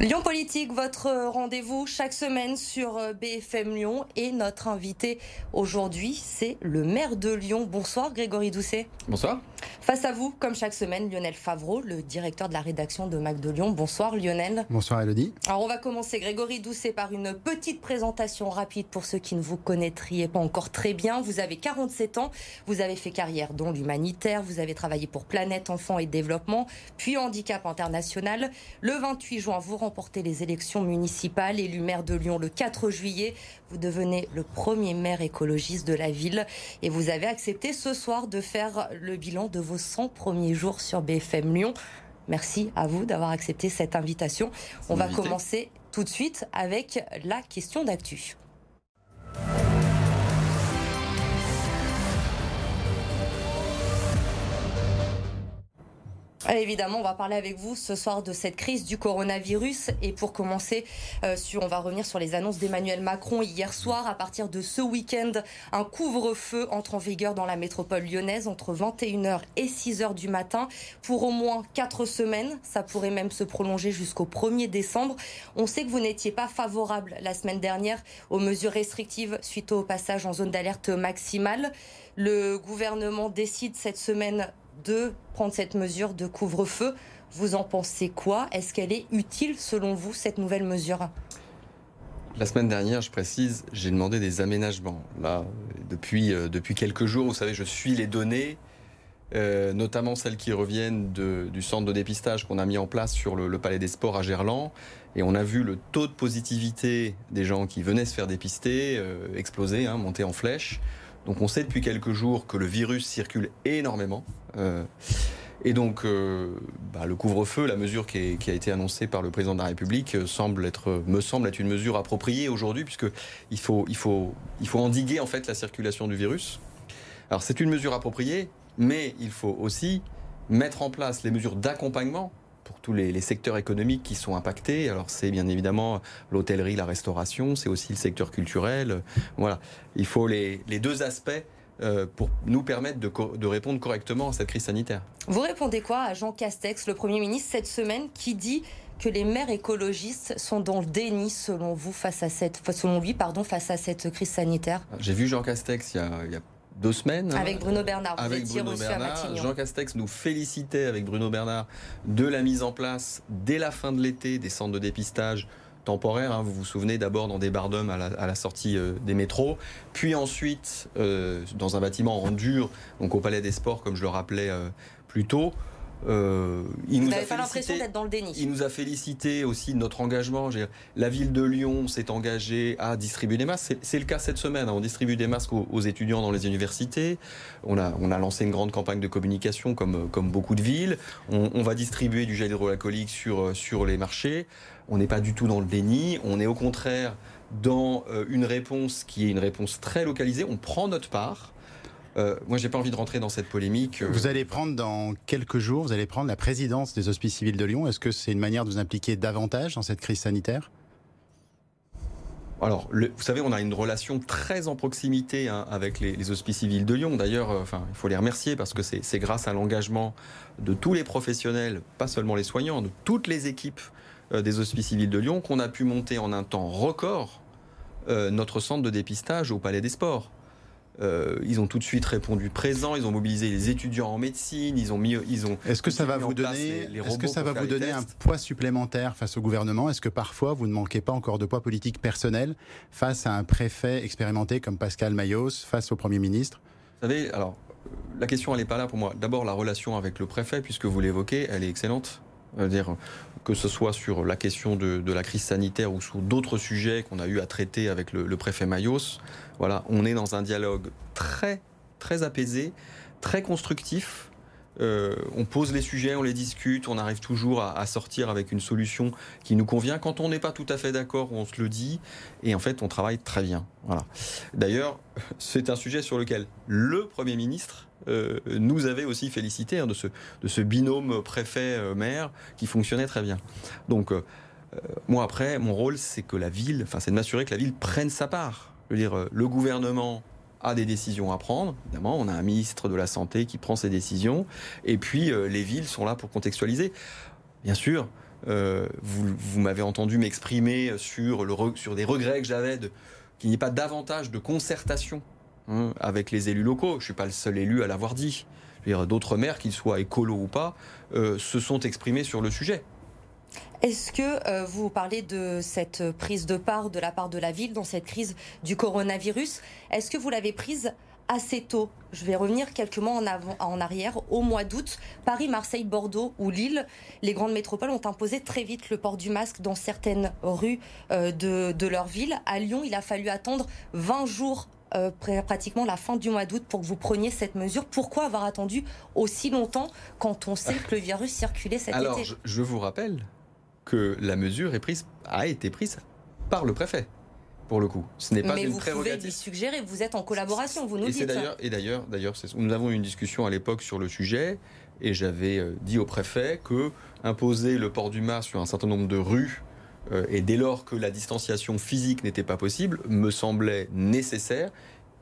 Lyon Politique, votre rendez-vous chaque semaine sur euh, BFM Lyon et notre invité aujourd'hui, c'est le maire de Lyon. Bonsoir Grégory Doucet. Bonsoir. Face à vous, comme chaque semaine, Lionel Favreau, le directeur de la rédaction de Mac de Lyon. Bonsoir Lionel. Bonsoir Elodie. Alors on va commencer Grégory Doucet par une petite présentation rapide pour ceux qui ne vous connaîtriez pas encore très bien. Vous avez 47 ans, vous avez fait carrière dans l'humanitaire, vous avez travaillé pour Planète Enfants et Développement, puis Handicap International. Le 28 juin, vous remportez les élections municipales, élu maire de Lyon le 4 juillet. Vous devenez le premier maire écologiste de la ville et vous avez accepté ce soir de faire le bilan de vos 100 premiers jours sur BFM Lyon. Merci à vous d'avoir accepté cette invitation. On va commencer tout de suite avec la question d'actu. Évidemment, on va parler avec vous ce soir de cette crise du coronavirus. Et pour commencer, euh, on va revenir sur les annonces d'Emmanuel Macron hier soir. À partir de ce week-end, un couvre-feu entre en vigueur dans la métropole lyonnaise entre 21h et 6h du matin pour au moins 4 semaines. Ça pourrait même se prolonger jusqu'au 1er décembre. On sait que vous n'étiez pas favorable la semaine dernière aux mesures restrictives suite au passage en zone d'alerte maximale. Le gouvernement décide cette semaine de prendre cette mesure de couvre-feu. Vous en pensez quoi? Est-ce qu'elle est utile selon vous, cette nouvelle mesure? La semaine dernière, je précise, j'ai demandé des aménagements. Là, depuis, euh, depuis quelques jours, vous savez, je suis les données, euh, notamment celles qui reviennent du centre de dépistage qu'on a mis en place sur le, Palais des Sports à Gerland. Et on a vu le taux de positivité des gens qui venaient se faire dépister euh, exploser, hein, monter en flèche. Donc on sait depuis quelques jours que le virus circule énormément. Euh, et donc, euh, bah, le couvre-feu, la mesure qui, a été annoncée par le président de la République, euh, être, me semble être une mesure appropriée aujourd'hui, puisqu'il faut, il faut, il faut endiguer en fait la circulation du virus. Alors, c'est une mesure appropriée, mais il faut aussi mettre en place les mesures d'accompagnement pour tous les, secteurs économiques qui sont impactés. Alors c'est bien évidemment l'hôtellerie, la restauration, c'est aussi le secteur culturel. Voilà, il faut les, deux aspects euh, pour nous permettre de, de, répondre correctement à cette crise sanitaire. Vous répondez quoi à Jean Castex, le Premier ministre, cette semaine, qui dit que les maires écologistes sont dans le déni, selon vous, face à cette, selon lui, pardon, face à cette crise sanitaire? J'ai vu Jean Castex il y a, il y a deux semaines. Avec Bruno Bernard. avec Bruno Bernard. Jean Castex nous félicitait avec Bruno Bernard de la mise en place dès la fin de l'été des centres de dépistage temporaires. Hein. vous vous souvenez d'abord dans des bardums à la, sortie euh, des métros, puis ensuite euh, dans un bâtiment en dur, donc au Palais des Sports, comme je le rappelais euh, plus tôt. Euh, il Vous n'avez pas l'impression d'être dans le déni. Il nous a félicité aussi de notre engagement. La ville de Lyon s'est engagée à distribuer des masques. C'est le cas cette semaine. On distribue des masques aux, étudiants dans les universités. On a, on a, lancé une grande campagne de communication comme, comme beaucoup de villes. On, va distribuer du gel hydroalcoolique sur, sur les marchés. On n'est pas du tout dans le déni. On est au contraire dans euh, une réponse qui est une réponse très localisée. On prend notre part. Euh, moi, j'ai pas envie de rentrer dans cette polémique. Vous allez prendre dans quelques jours, vous allez prendre la présidence des Hospices civils de Lyon. Est-ce que c'est une manière de vous impliquer davantage dans cette crise sanitaire? Alors, vous savez, on a une relation très en proximité hein, avec les, hospices civils de Lyon. D'ailleurs, euh, enfin, il faut les remercier parce que c'est grâce à l'engagement de tous les professionnels, pas seulement les soignants, de toutes les équipes euh, des hospices civils de Lyon, qu'on a pu monter en un temps record notre centre de dépistage au Palais des Sports. Euh, ils ont tout de suite répondu présent. Ils ont mobilisé les étudiants en médecine. Ils ont mis, ils ont. Est-ce que ça va vous donner, est-ce que ça va vous donner un poids supplémentaire face au gouvernement? Est-ce que parfois vous ne manquez pas encore de poids politique personnel face à un préfet expérimenté comme Pascal Mayos, face au Premier ministre? Vous savez, alors la question elle n'est pas là pour moi. D'abord la relation avec le préfet, puisque vous l'évoquez, elle est excellente. Dire que ce soit sur la question de, la crise sanitaire ou sur d'autres sujets qu'on a eu à traiter avec le, préfet Mayos. Voilà, on est dans un dialogue très, très apaisé, très constructif. Euh, on pose les sujets, on les discute, on arrive toujours à, sortir avec une solution qui nous convient. Quand on n'est pas tout à fait d'accord, on se le dit, et en fait, on travaille très bien. Voilà. D'ailleurs, c'est un sujet sur lequel le Premier ministre euh, nous avait aussi félicité hein, de, ce, binôme préfet-maire qui fonctionnait très bien. Donc, euh, moi après, mon rôle, c'est que la ville, enfin, c'est de m'assurer que la ville prenne sa part je veux dire, euh, le gouvernement a des décisions à prendre. Évidemment, on a un ministre de la Santé qui prend ses décisions. Et puis, euh, les villes sont là pour contextualiser. Bien sûr, vous, m'avez entendu m'exprimer sur, sur des regrets que j'avais qu'il n'y ait pas davantage de concertation hein, avec les élus locaux. Je ne suis pas le seul élu à l'avoir dit. D'autres maires, qu'ils soient écolos ou pas, euh, se sont exprimés sur le sujet. Est-ce que euh, vous parlez de cette prise de part de la part de la ville dans cette crise du coronavirus? Est-ce que vous l'avez prise assez tôt? Je vais revenir quelques mois en, arrière, au mois d'août. Paris, Marseille, Bordeaux ou Lille, les grandes métropoles ont imposé très vite le port du masque dans certaines rues euh, de, de, leur ville. À Lyon, il a fallu attendre 20 jours euh, pratiquement la fin du mois d'août pour que vous preniez cette mesure. Pourquoi avoir attendu aussi longtemps quand on sait que le virus circulait cet Alors, été je, je vous rappelle que la mesure est prise, a été prise par le préfet pour le coup. Ce n'est pas Mais une vous prérogative. pouvez lui suggérer, vous êtes en collaboration, vous nous et dites. Et d'ailleurs, d'ailleurs, nous avons eu une discussion à l'époque sur le sujet, et j'avais euh, dit au préfet que imposer le port du masque sur un certain nombre de rues, et dès lors que la distanciation physique n'était pas possible, me semblait nécessaire.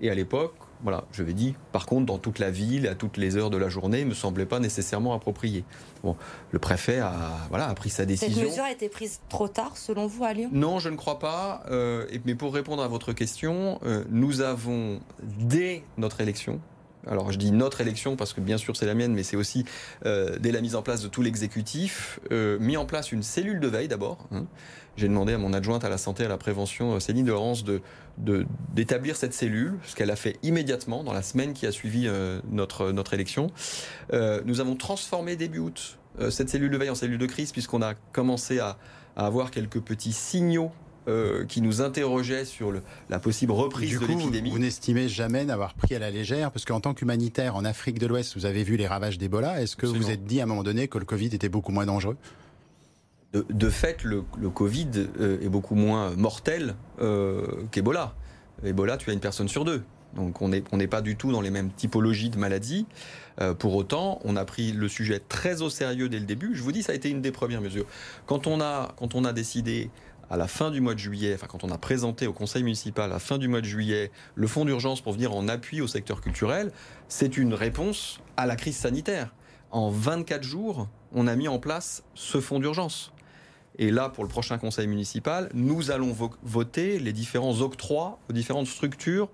Et à l'époque, voilà, je vais dit, par contre, dans toute la ville, à toutes les heures de la journée, ne me semblait pas nécessairement approprié. Bon, le préfet a, voilà, a pris sa décision. Cette mesure a été prise trop tard, selon vous, à Lyon? Non, je ne crois pas. Euh, mais pour répondre à votre question, euh, nous avons, dès notre élection, alors je dis notre élection parce que bien sûr c'est la mienne, mais c'est aussi euh, dès la mise en place de tout l'exécutif, euh, mis en place une cellule de veille d'abord. Hein. J'ai demandé à mon adjointe à la santé et à la prévention, euh, Céline de Laurence, de, d'établir cette cellule, ce qu'elle a fait immédiatement dans la semaine qui a suivi notre, notre élection. Nous avons transformé début août cette cellule de veille en cellule de crise puisqu'on a commencé à, à avoir quelques petits signaux euh, qui nous interrogeaient sur le, la possible reprise du de coup, l'épidémie. Vous n'estimez jamais n'avoir pris à la légère, parce qu'en tant qu'humanitaire en Afrique de l'Ouest, vous avez vu les ravages d'Ebola. Est-ce que vous Absolument. vous êtes dit à un moment donné que le Covid était beaucoup moins dangereux? De, de fait, le, le Covid euh, est beaucoup moins mortel euh, qu'Ebola. Ebola, tu as une personne sur deux. Donc on n'est on pas du tout dans les mêmes typologies de maladies. Euh, pour autant, on a pris le sujet très au sérieux dès le début. Je vous dis, ça a été une des premières mesures. Quand on a, quand on a décidé à la fin du mois de juillet, enfin quand on a présenté au conseil municipal à la fin du mois de juillet le fonds d'urgence pour venir en appui au secteur culturel, c'est une réponse à la crise sanitaire. En 24 jours, on a mis en place ce fonds d'urgence. Et là, pour le prochain conseil municipal, nous allons vo voter les différents octrois aux différentes structures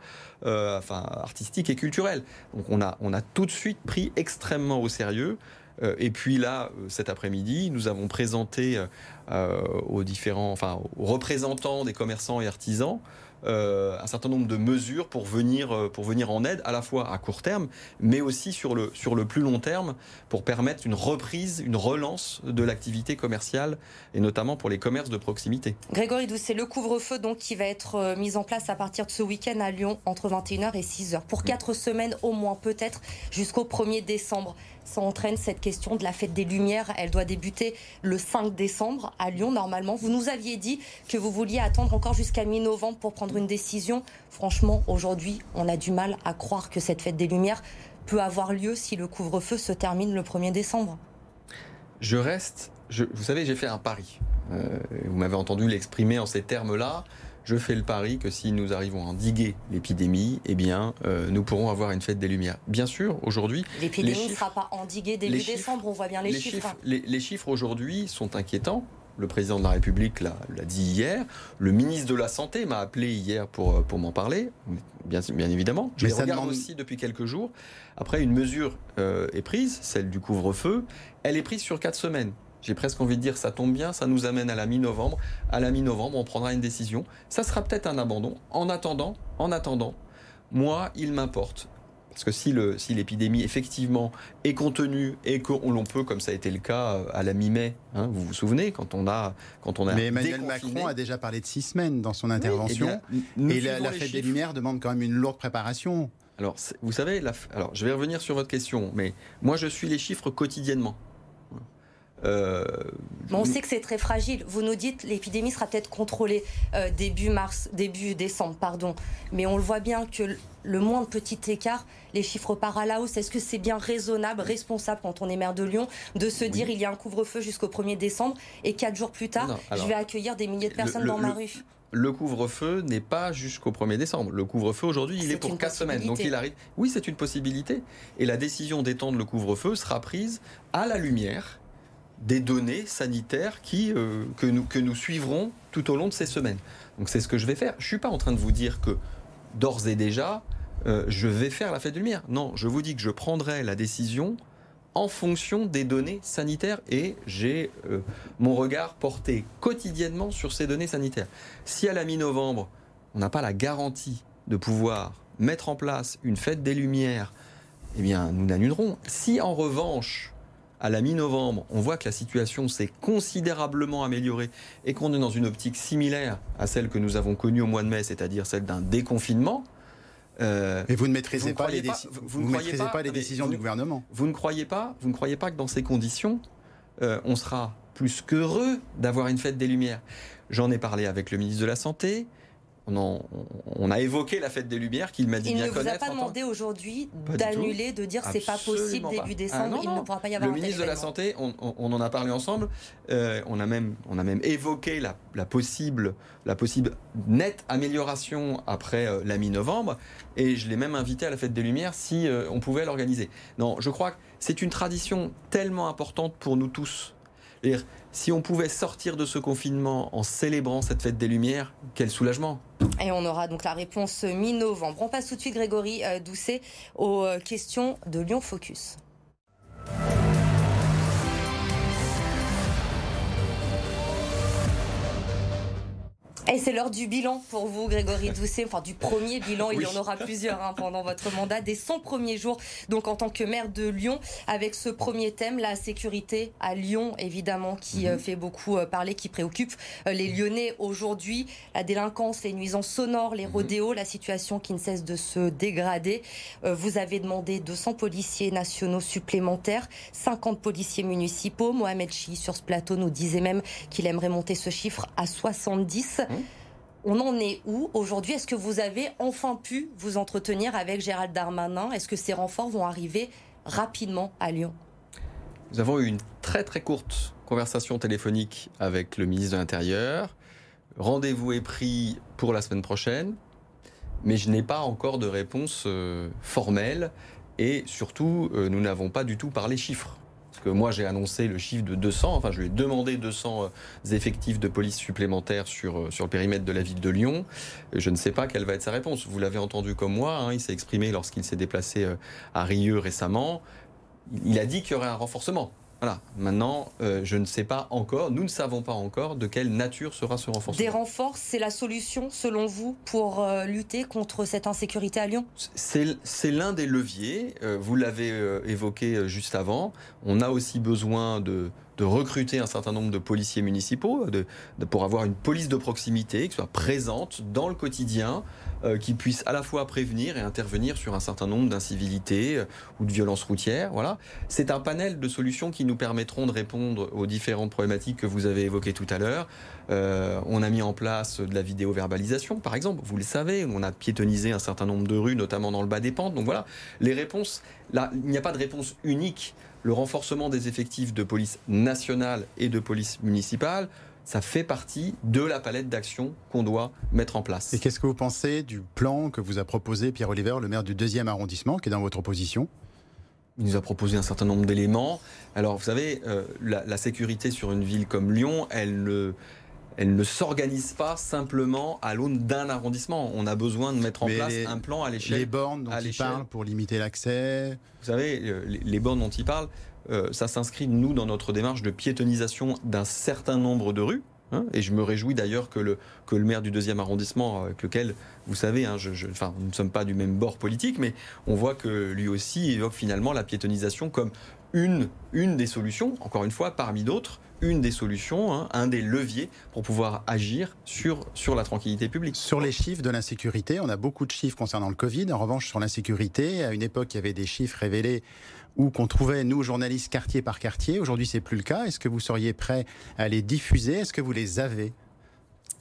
euh, enfin, artistiques et culturelles. Donc on a, on a tout de suite pris extrêmement au sérieux. Euh, et puis là, euh, cet après-midi, nous avons présenté euh, aux différents, enfin, aux représentants des commerçants et artisans euh, un certain nombre de mesures pour venir, pour venir en aide, à la fois à court terme, mais aussi sur le, sur le plus long terme, pour permettre une reprise, une relance de l'activité commerciale, et notamment pour les commerces de proximité. Grégory Doucet, le couvre-feu donc qui va être mis en place à partir de ce week-end à Lyon entre 21h et 6h pour 4 semaines au moins peut-être jusqu'au 1er décembre. Ça entraîne cette question de la fête des Lumières. Elle doit débuter le 5 décembre à Lyon normalement. Vous nous aviez dit que vous vouliez attendre encore jusqu'à mi-novembre pour prendre une décision. Franchement, aujourd'hui, on a du mal à croire que cette fête des Lumières peut avoir lieu si le couvre-feu se termine le 1er décembre. Je reste, vous savez, j'ai fait un pari. Euh, vous m'avez entendu l'exprimer en ces termes-là. Je fais le pari que si nous arrivons à endiguer l'épidémie, eh bien, euh, nous pourrons avoir une fête des Lumières. Bien sûr, aujourd'hui, L'épidémie Les ne chiffres- sera pas endiguée début les chiffres- décembre, on voit bien les, les chiffres. chiffres, les, les chiffres aujourd'hui sont inquiétants. Le président de la République l'a dit hier. Le ministre de la Santé m'a appelé hier pour, euh, pour m'en parler, bien, bien évidemment. Je Mais les ça regarde demande- aussi depuis quelques jours. Après, une mesure euh, est prise, celle du couvre-feu. Elle est prise sur quatre semaines. J'ai presque envie de dire, ça tombe bien, ça nous amène à la mi-novembre. À la mi-novembre, on prendra une décision. Ça sera peut-être un abandon. En attendant, en attendant, moi, il m'importe. Parce que si le- si l'épidémie effectivement est contenue et qu'on l'on peut, comme ça a été le cas euh, à la mi-mai, hein, vous vous souvenez, quand on a, quand on a Mais Emmanuel Macron a déjà parlé de six semaines dans son oui, intervention. eh bien, et la, fête des. Lumières demande quand même une lourde préparation. Alors, vous savez, la alors, je vais revenir sur votre question, mais moi, je suis les chiffres quotidiennement. Euh, on sait que c'est très fragile. Vous nous dites l'épidémie sera peut-être contrôlée euh, début mars, début décembre, pardon. Mais on le voit bien que le- moindre petit écart, les chiffres partent à la hausse. Est-ce que c'est bien raisonnable, responsable quand on est maire de Lyon, de se dire il y a un couvre-feu jusqu'au 1er décembre et quatre jours plus tard, Non, alors, je vais accueillir des milliers de personnes le- dans ma rue? le couvre-feu n'est pas jusqu'au 1er décembre. Le couvre-feu aujourd'hui, il est pour une 4 semaines. Donc possibilité. il arrive. Oui, c'est une possibilité. Et la décision d'étendre le couvre-feu sera prise à la lumière des données sanitaires qui, euh, que, nous, que nous suivrons tout au long de ces semaines. Donc c'est ce que je vais faire. Je ne suis pas en train de vous dire que d'ores et déjà, euh, je vais faire la fête de lumière. Non, je vous dis que je prendrai la décision en fonction des données sanitaires et j'ai euh, mon regard porté quotidiennement sur ces données sanitaires. Si à la mi-novembre, on n'a pas la garantie de pouvoir mettre en place une fête des Lumières, eh bien, nous l'annulerons. Si en revanche, à la mi-novembre, on voit que la situation s'est considérablement améliorée et qu'on est dans une optique similaire à celle que nous avons connue au mois de mai, c'est-à-dire celle d'un déconfinement, euh, mais vous ne maîtrisez pas, les, vous, pas, les décisions du gouvernement. Vous ne croyez pas, vous ne croyez pas que dans ces conditions, euh, on sera plus qu'heureux d'avoir une fête des Lumières. J'en ai parlé avec le ministre de la Santé on, a évoqué la fête des Lumières qu'il m'a dit bien connaître. Il ne vous a pas demandé aujourd'hui d'annuler, de dire c'est pas possible début décembre, ah, il ne pourra pas y avoir Le ministre de la Santé, on, en a parlé ensemble, euh, on, a même, on a même évoqué la, possible, la possible nette amélioration après euh, la mi-novembre, et je l'ai même invité à la fête des Lumières si euh, on pouvait l'organiser. Non, je crois que c'est une tradition tellement importante pour nous tous si on pouvait sortir de ce confinement en célébrant cette fête des Lumières, quel soulagement Et on aura donc la réponse mi-novembre. On passe tout de suite, Grégory euh, Doucet, aux euh, questions de Lyon Focus. Et c'est l'heure du bilan pour vous, Grégory Doucet, enfin du premier bilan, il y en aura plusieurs hein, pendant votre mandat, des 100 premiers jours, donc en tant que maire de Lyon, avec ce premier thème, la sécurité à Lyon, évidemment, qui euh, mhm. fait beaucoup euh, parler, qui préoccupe euh, les Lyonnais aujourd'hui, la délinquance, les nuisances sonores, les mhm. rodéos, la situation qui ne cesse de se dégrader. Vous avez demandé 200 policiers nationaux supplémentaires, 50 policiers municipaux. Mohamed Chi, sur ce plateau, nous disait même qu'il aimerait monter ce chiffre à 70 on en est où aujourd'hui? Est-ce que vous avez enfin pu vous entretenir avec Gérald Darmanin? Est-ce que ces renforts vont arriver rapidement à Lyon? Nous avons eu une très très courte conversation téléphonique avec le ministre de l'Intérieur. Rendez-vous est pris pour la semaine prochaine, mais je n'ai pas encore de réponse euh, formelle. Et surtout, euh, nous n'avons pas du tout parlé chiffres moi j'ai annoncé le chiffre de 200, enfin je lui ai demandé 200 euh, effectifs de police supplémentaires sur, euh, sur le périmètre de la ville de Lyon. Je ne sais pas quelle va être sa réponse. Vous l'avez entendu comme moi, hein, il s'est exprimé lorsqu'il s'est déplacé euh, à Rieux récemment. Il a dit qu'il y aurait un renforcement. Voilà. Maintenant, euh, je ne sais pas encore, nous ne savons pas encore de quelle nature sera ce renforcement. Des renforts, c'est la solution, selon vous, pour euh, lutter contre cette insécurité à Lyon? C'est l'un des leviers. Euh, vous l'avez évoqué juste avant. On a aussi besoin de, de recruter un certain nombre de policiers municipaux de, pour avoir une police de proximité qui soit présente dans le quotidien, qui puisse à la fois prévenir et intervenir sur un certain nombre d'incivilités euh, ou de violences routières. Voilà. C'est un panel de solutions qui nous permettront de répondre aux différentes problématiques que vous avez évoquées tout à l'heure. Euh, on a mis en place de la vidéo-verbalisation, par exemple. Vous le savez, on a piétonnisé un certain nombre de rues, notamment dans le bas des pentes. Donc voilà, les réponses. Là, il n'y a pas de réponse unique le renforcement des effectifs de police nationale et de police municipale, ça fait partie de la palette d'actions qu'on doit mettre en place. Et qu'est-ce que vous pensez du plan que vous a proposé Pierre Oliver, le maire du deuxième arrondissement, qui est dans votre opposition? Il nous a proposé un certain nombre d'éléments. Alors, vous savez, euh, la, sécurité sur une ville comme Lyon, elle ne, elle ne s'organise pas simplement à l'aune d'un arrondissement. On a besoin de mettre en place un plan à l'échelle. Les bornes dont il parle pour limiter l'accès? Vous savez, euh, les, bornes dont il parle, euh, ça s'inscrit, nous, dans notre démarche de piétonisation d'un certain nombre de rues. Hein, et je me réjouis d'ailleurs que le, que le maire du deuxième arrondissement, avec lequel, vous savez, hein, enfin, nous ne sommes pas du même bord politique, mais on voit que lui aussi évoque finalement la piétonisation comme une, une des solutions, encore une fois, parmi d'autres, une des solutions, hein, un des leviers pour pouvoir agir sur, sur la tranquillité publique. Sur les chiffres de l'insécurité, on a beaucoup de chiffres concernant le Covid. En revanche, sur l'insécurité, à une époque, il y avait des chiffres révélés où qu'on trouvait, nous, journalistes, quartier par quartier. Aujourd'hui, c'est plus le cas. Est-ce que vous seriez prêt à les diffuser? Est-ce que vous les avez?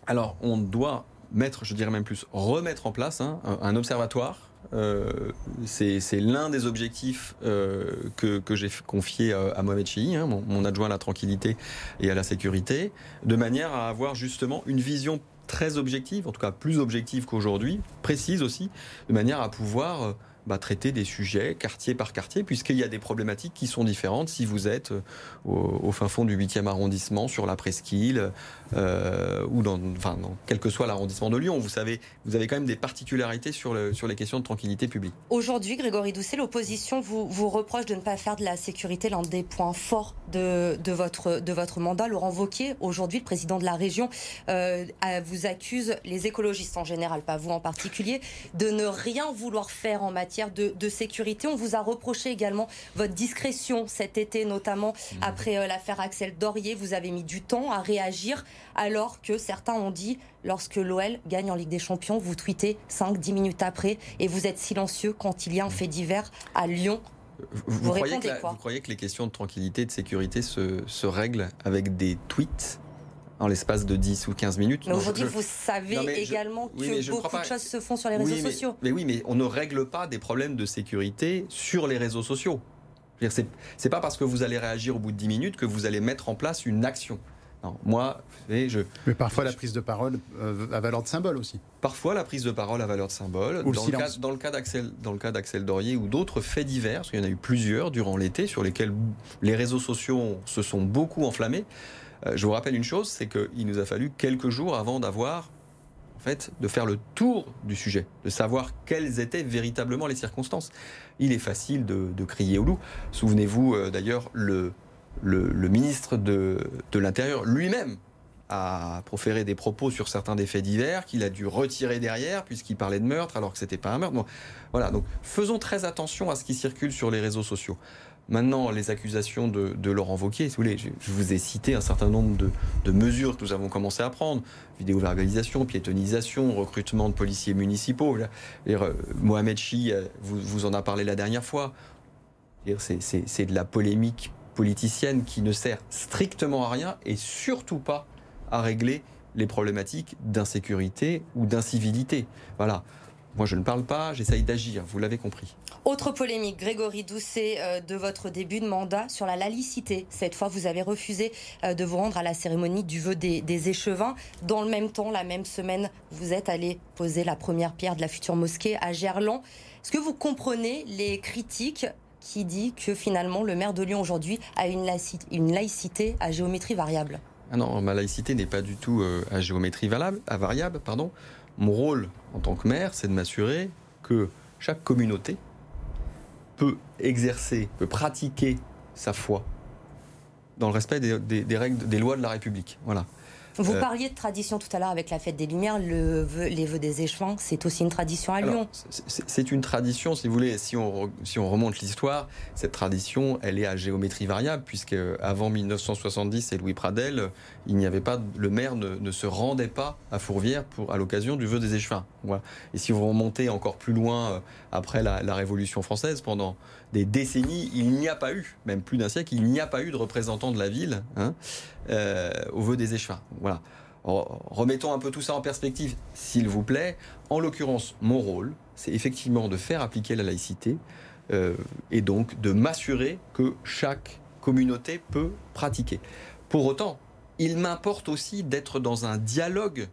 Alors, on doit mettre, je dirais même plus, remettre en place hein, un observatoire euh, c'est l'un des objectifs euh, que, j'ai confié à Mohamed Chi, hein, mon, adjoint à la tranquillité et à la sécurité, de manière à avoir justement une vision très objective, en tout cas plus objective qu'aujourd'hui, précise aussi, de manière à pouvoir bah, traiter des sujets quartier par quartier, puisqu'il y a des problématiques qui sont différentes. Si vous êtes euh, au, fin fond du 8e arrondissement, sur la presqu'île, euh, ou dans, enfin, dans quel que soit l'arrondissement de Lyon. Vous savez, vous avez quand même des particularités sur, le, sur les questions de tranquillité publique. Aujourd'hui, Grégory Doucet, l'opposition vous, vous reproche de ne pas faire de la sécurité l'un des points forts de, de, votre, de votre mandat. Laurent Wauquiez, aujourd'hui, le président de la région, euh, vous accuse, les écologistes en général, pas vous en particulier, de ne rien vouloir faire en matière de, sécurité. On vous a reproché également votre discrétion cet été, notamment mmh. après euh, l'affaire Axel Dorier. Vous avez mis du temps à réagir, alors que certains ont dit, lorsque l'OL gagne en Ligue des Champions, vous tweetez 5-10 minutes après et vous êtes silencieux quand il y a un fait divers à Lyon. Vous, croyez, que les questions de tranquillité et de sécurité se, se règlent avec des tweets en l'espace de 10 ou 15 minutes? Mais aujourd'hui, vous savez également que beaucoup de choses se font sur les réseaux sociaux. Mais oui, mais on ne règle pas des problèmes de sécurité sur les réseaux sociaux. C'est pas parce que vous allez réagir au bout de 10 minutes que vous allez mettre en place une action. Non, moi, je. Mais parfois la prise de parole euh, a valeur de symbole aussi. Parfois la prise de parole a valeur de symbole. dans, le cas, dans, le cas, d'Axel, dans le cas d'Axel Dorier ou d'autres faits divers, parce qu'il y en a eu plusieurs durant l'été sur lesquels les réseaux sociaux se sont beaucoup enflammés. Euh, je vous rappelle une chose, c'est qu'il nous a fallu quelques jours avant d'avoir en fait, de faire le tour du sujet, de savoir quelles étaient véritablement les circonstances. Il est facile de, crier au loup. Souvenez-vous euh, d'ailleurs, le, le, ministre de, de l'Intérieur lui-même a proféré des propos sur certains des faits divers qu'il a dû retirer derrière puisqu'il parlait de meurtre alors que c'était pas un meurtre. voilà, donc faisons très attention à ce qui circule sur les réseaux sociaux. Maintenant, les accusations de, Laurent Wauquiez, si vous voulez, je, vous ai cité un certain nombre de, mesures que nous avons commencé à prendre vidéo-verbalisation, piétonisation, recrutement de policiers municipaux. Euh, Mohamed Chi euh, vous, vous, en a parlé la dernière fois. C'est de la polémique politicienne qui ne sert strictement à rien et surtout pas à régler les problématiques d'insécurité ou d'incivilité. Voilà. Moi, je ne parle pas, j'essaye d'agir, vous l'avez compris. Autre polémique, Grégory Doucet, euh, de votre début de mandat sur la laïcité. Cette fois, vous avez refusé euh, de vous rendre à la cérémonie du vœu des, échevins. Dans le même temps, la même semaine, vous êtes allé poser la première pierre de la future mosquée à Gerland. Est-ce que vous comprenez les critiques qui disent que finalement le maire de Lyon aujourd'hui a une laïcité, à géométrie variable ah non, ma laïcité n'est pas du tout euh, à géométrie à variable. Pardon. Mon rôle en tant que maire, c'est de m'assurer que chaque communauté peut exercer, peut pratiquer sa foi dans le respect des, règles, des lois de la République. Voilà. Vous euh, parliez de tradition tout à l'heure avec la fête des Lumières, le les vœux des échevins, c'est aussi une tradition à Lyon. C'est une tradition, si vous voulez, si on, si on remonte l'histoire, cette tradition, elle est à géométrie variable, puisque avant 1970 et Louis Pradel, il n'y avait pas, le maire ne, se rendait pas à Fourvière pour, à l'occasion du vœu des échevins. Voilà. Et si vous remontez encore plus loin, euh, après la, la Révolution française, pendant des décennies, il n'y a pas eu, même plus d'un siècle, il n'y a pas eu de représentant de la ville hein, euh, au vœu des échevins. Voilà. Remettons un peu tout ça en perspective, s'il vous plaît. En l'occurrence, mon rôle, c'est effectivement de faire appliquer la laïcité euh, et donc de m'assurer que chaque communauté peut pratiquer. Pour autant, il m'importe aussi d'être dans un dialogue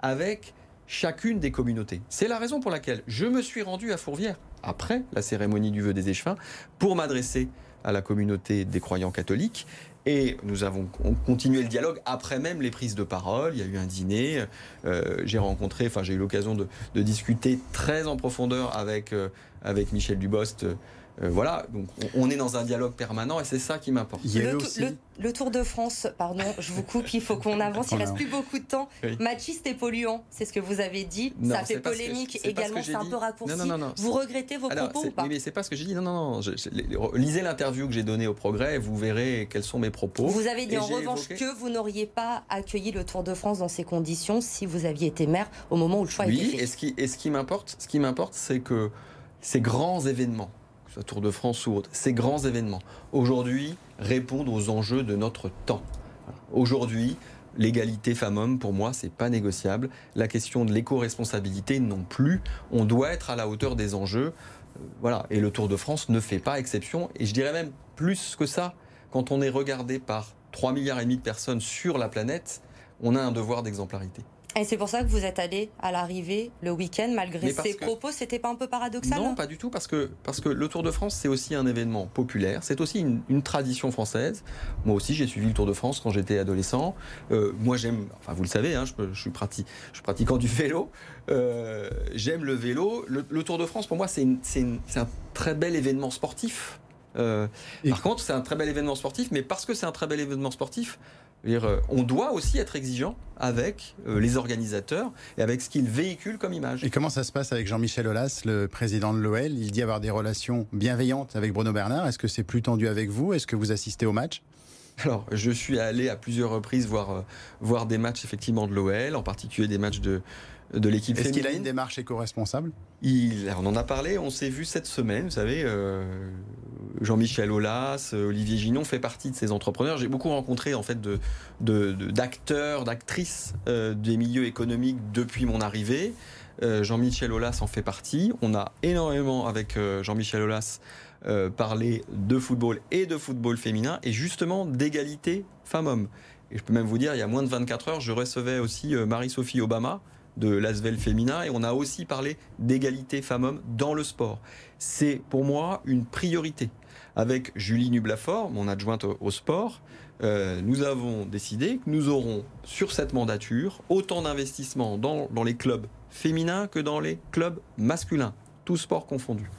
avec chacune des communautés. C'est la raison pour laquelle je me suis rendu à Fourvière après la cérémonie du vœu des échevins pour m'adresser à la communauté des croyants catholiques. Et nous avons continué le dialogue après même les prises de parole. Il y a eu un dîner. Euh, j'ai rencontré, enfin j'ai eu l'occasion de, discuter très en profondeur avec, euh, avec Michel Dubost, euh, voilà, donc on, est dans un dialogue permanent et c'est ça qui m'importe. Le, Tour de France, pardon, je vous coupe, il faut qu'on avance, il reste plus beaucoup de temps. Machiste et polluant, c'est ce que vous avez dit. ça fait polémique également, c'est un peu raccourci. vous regrettez vos propos ou pas Mais c'est pas ce que j'ai dit. Non, non, non. lisez l'interview que j'ai donnée au Progrès, vous verrez quels sont mes propos. Vous avez dit en revanche que vous n'auriez pas accueilli le Tour de France dans ces conditions si vous aviez été maire au moment où le choix oui, était fait. Oui, et ce qui, et ce qui m'importe, ce qui m'importe, c'est que ces grands événements soit Tour de France ou autre, ces grands événements, aujourd'hui, répondent aux enjeux de notre temps. Aujourd'hui, l'égalité femmes-hommes, pour moi, c'est pas négociable. La question de l'éco-responsabilité non plus. On doit être à la hauteur des enjeux. Euh, voilà. Et le Tour de France ne fait pas exception. Et je dirais même plus que ça, quand on est regardé par 3 milliards et demi de personnes sur la planète, on a un devoir d'exemplarité. Et c'est pour ça que vous êtes allé à l'arrivée le week-end, malgré ces propos. C'était pas un peu paradoxal Non, pas du tout, parce que, parce que le Tour de France, c'est aussi un événement populaire. C'est aussi une, tradition française. Moi aussi, j'ai suivi le Tour de France quand j'étais adolescent. Euh, moi, j'aime, enfin, vous le savez, hein, je, je, suis pratiquant, je suis pratiquant du vélo. Euh, j'aime le vélo. Le, Tour de France, pour moi, c'est un très bel événement sportif. Euh, par contre, c'est un très bel événement sportif, mais parce que c'est un très bel événement sportif, euh, on doit aussi être exigeant avec euh, les organisateurs et avec ce qu'ils véhiculent comme image. Et comment ça se passe avec Jean-Michel Aulas, le président de l'OL Il dit avoir des relations bienveillantes avec Bruno Bernard. Est-ce que c'est plus tendu avec vous? Est-ce que vous assistez au match? Alors, je suis allé à plusieurs reprises voir, voir des matchs effectivement de l'OL, en particulier des matchs de, de l'équipe Est-ce qu'il a une démarche éco-responsable? On en a parlé, on s'est vu cette semaine, vous savez, euh, Jean-Michel Aulas, euh, Olivier Ginon fait partie de ces entrepreneurs. J'ai beaucoup rencontré en fait de, d'acteurs, d'actrices euh, des milieux économiques depuis mon arrivée. Jean-Michel Aulas en fait partie. On a énormément avec Jean-Michel Aulas parlé de football et de football féminin et justement d'égalité femmes-hommes. Et je peux même vous dire, il y a moins de 24 heures, je recevais aussi Marie-Sophie Obama, de l'Asvel féminin et on a aussi parlé d'égalité femmes-hommes dans le sport. C'est pour moi une priorité. Avec Julie Nublafort, mon adjointe au, sport, euh, nous avons décidé que nous aurons sur cette mandature autant d'investissements dans, dans les clubs féminins que dans les clubs masculins, tous sports confondus.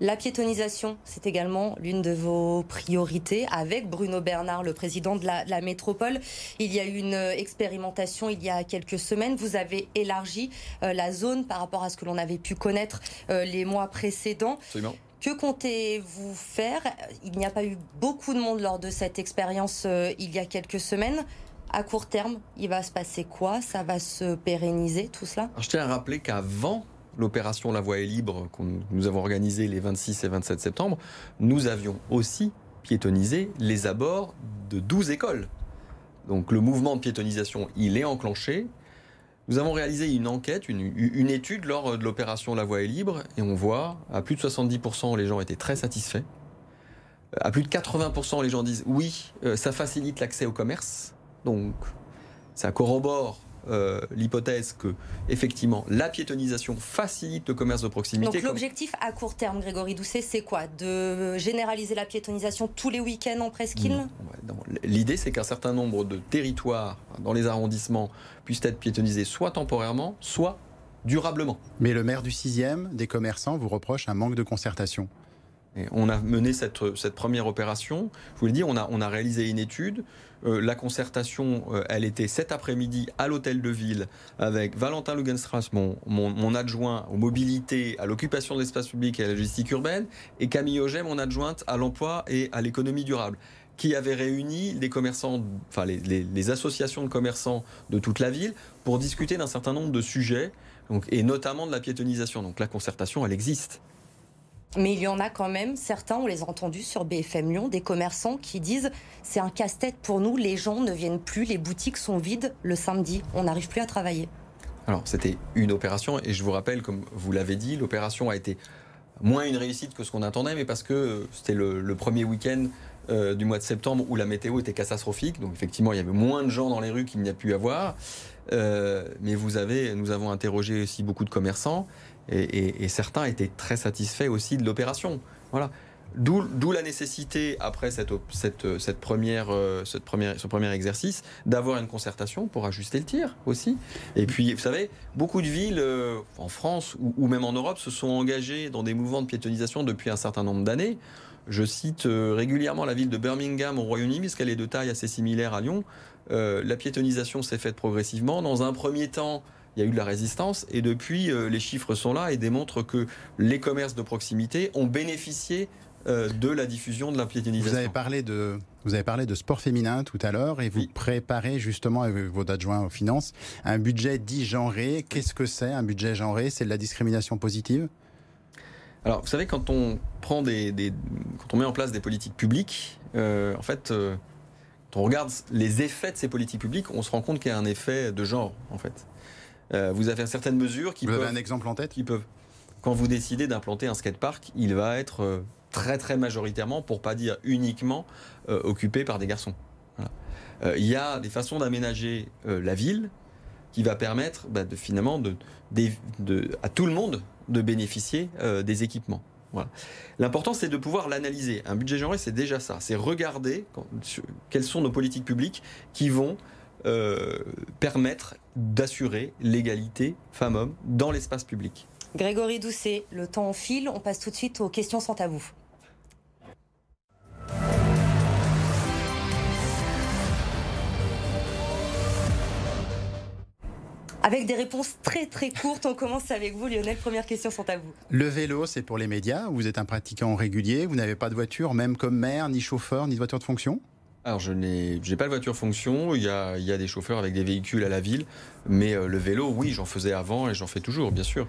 La piétonisation, c'est également l'une de vos priorités avec Bruno Bernard, le président de la, métropole. Il y a eu une euh, expérimentation il y a quelques semaines. Vous avez élargi euh, la zone par rapport à ce que l'on avait pu connaître euh, les mois précédents. Que comptez-vous faire? Il n'y a pas eu beaucoup de monde lors de cette expérience il y a quelques semaines. À court terme, il va se passer quoi? Ça va se pérenniser, tout cela? Je tiens à rappeler qu'avant l'opération La Voie est libre que nous avons organisée les 26 et 27 septembre, nous avions aussi piétonisé les abords de 12 écoles. Donc le mouvement de piétonisation, il est enclenché. Nous avons réalisé une enquête, une, étude lors de l'opération La Voie est libre, et on voit à plus de 70% les gens étaient très satisfaits. À plus de 80% les gens disent oui, euh, ça facilite l'accès au commerce. Donc ça corrobore euh, l'hypothèse que effectivement la piétonisation facilite le commerce de proximité. Donc l'objectif à court terme, Grégory Doucet, c'est quoi? De généraliser la piétonisation tous les week-ends en presqu'île? L'idée, c'est qu'un certain nombre de territoires dans les arrondissements puissent être piétonisés soit temporairement, soit durablement. Mais le maire du 6e, des commerçants, vous reproche un manque de concertation. On a mené cette, première opération. Je vous le dis, on a, réalisé une étude euh, la concertation, euh, elle était cet après-midi à l'hôtel de ville avec Valentin Lugenstrass, mon, adjoint aux mobilités, à l'occupation de l'espace public et à la logistique urbaine, et Camille Auget, mon adjointe à l'emploi et à l'économie durable qui avait réuni les associations de commerçants de toute la ville pour discuter d'un certain nombre de sujets, et notamment de la piétonisation. Donc la concertation, elle existe. Mais il y en a quand même, certains, on les a entendus sur BFM Lyon, des commerçants qui disent c'est un casse-tête pour nous, les gens ne viennent plus, les boutiques sont vides le samedi, on n'arrive plus à travailler. Alors c'était une opération et je vous rappelle, comme vous l'avez dit, l'opération a été moins une réussite que ce qu'on attendait, mais parce que c'était le, premier week-end euh, du mois de septembre où la météo était catastrophique, donc effectivement il y avait moins de gens dans les rues qu'il n'y a pu avoir. Euh, mais vous avez, nous avons interrogé aussi beaucoup de commerçants et, certains étaient très satisfaits aussi de l'opération. Voilà. D'où la nécessité, après euh, cette première, ce premier exercice, d'avoir une concertation pour ajuster le tir aussi. Et puis, vous savez, beaucoup de villes euh, en France ou, même en Europe se sont engagées dans des mouvements de piétonisation depuis un certain nombre d'années. Je cite régulièrement la ville de Birmingham au Royaume-Uni, puisqu'elle est de taille assez similaire à Lyon. La piétonisation s'est faite progressivement. Dans un premier temps, il y a eu de la résistance et depuis, euh, les chiffres sont là et démontrent que les commerces de proximité ont bénéficié euh, de la diffusion de la piétonisation. Vous avez parlé de, vous avez parlé de sport féminin tout à l'heure et vous préparez justement avec votre adjoint aux finances un budget dit genré. Qu'est-ce que c'est un budget genré? C'est de la discrimination positive? Alors, vous savez, quand on prend des, quand on met en place des politiques publiques, euh, en fait, quand on regarde les effets de ces politiques publiques, on se rend compte qu'il y a un effet de genre, en fait. Euh, vous avez certaines mesures qui vous peuvent. Avez un exemple en tête? Qui peuvent. Quand vous décidez d'implanter un skatepark, il va être euh, très très majoritairement, pour pas dire uniquement, euh, occupé par des garçons. il y a des façons d'aménager la ville qui va permettre bah, de, finalement de, à tout le monde de bénéficier des équipements. L'important, c'est de pouvoir l'analyser. Un budget genré, c'est déjà ça. C'est regarder quelles sont nos politiques publiques qui vont euh, permettre d'assurer l'égalité femmes-hommes dans l'espace public. Grégory Doucet, le temps file. On passe tout de suite aux questions sans tabou. Avec des réponses très très courtes, on commence avec vous Lionel. Première question sans tabou. Le vélo, c'est pour les médias? Vous êtes un pratiquant régulier. Vous n'avez pas de voiture, même comme maire, ni chauffeur, ni de voiture de fonction? Alors je n'ai pas de voiture fonction, il y, a, il y a des chauffeurs avec des véhicules à la ville, mais euh, le vélo, oui, j'en faisais avant et j'en fais toujours, bien sûr.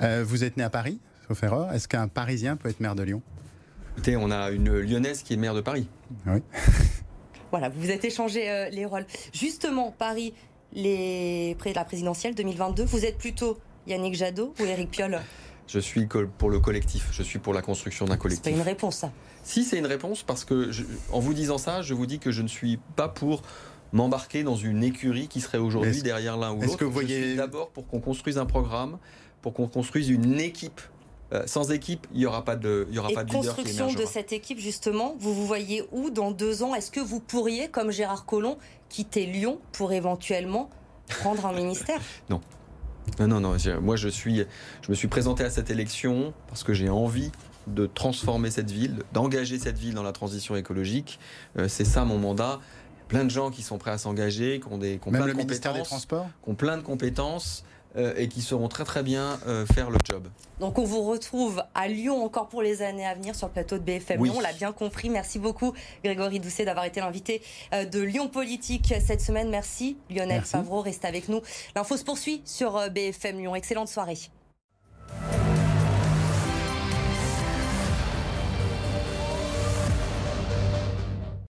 Euh, vous êtes né à Paris, sauf erreur. Est-ce qu'un Parisien peut être maire de Lyon? Écoutez, on a une Lyonnaise qui est maire de Paris. Oui. voilà, vous vous êtes échangé euh, les rôles. Justement, Paris, les... la présidentielle 2022, vous êtes plutôt Yannick Jadot ou Éric Piolle? Je suis pour le collectif, je suis pour la construction d'un collectif. C'est pas une réponse, ça. Si, c'est une réponse parce que, en vous disant ça, je vous dis que je ne suis pas pour m'embarquer dans une écurie qui serait aujourd'hui derrière l'un ou l'autre. que vous voyez d'abord pour qu'on construise un programme, pour qu'on construise une équipe sans équipe, il n'y aura pas de, il y aura pas de construction de cette équipe, justement, vous vous voyez où dans deux ans? Est-ce que vous pourriez, comme Gérard Collomb, quitter Lyon pour éventuellement prendre un ministère? Non. Non, non, non. Moi, je, suis, je me suis présenté à cette élection parce que j'ai envie de transformer cette ville, d'engager cette ville dans la transition écologique. Euh, c'est ça mon mandat. Plein de gens qui sont prêts à s'engager, qui ont, des, qui plein de ministère des Transports? qui ont plein de compétences. Euh, et qui sauront très très bien euh, faire le job. Donc on vous retrouve à Lyon encore pour les années à venir sur le plateau de BFM Lyon, on l'a bien compris. Merci beaucoup Grégory Doucet d'avoir été l'invité de Lyon Politique cette semaine. Merci Lionel Favreau, reste avec nous. L'info se poursuit sur BFM Lyon. Excellente soirée.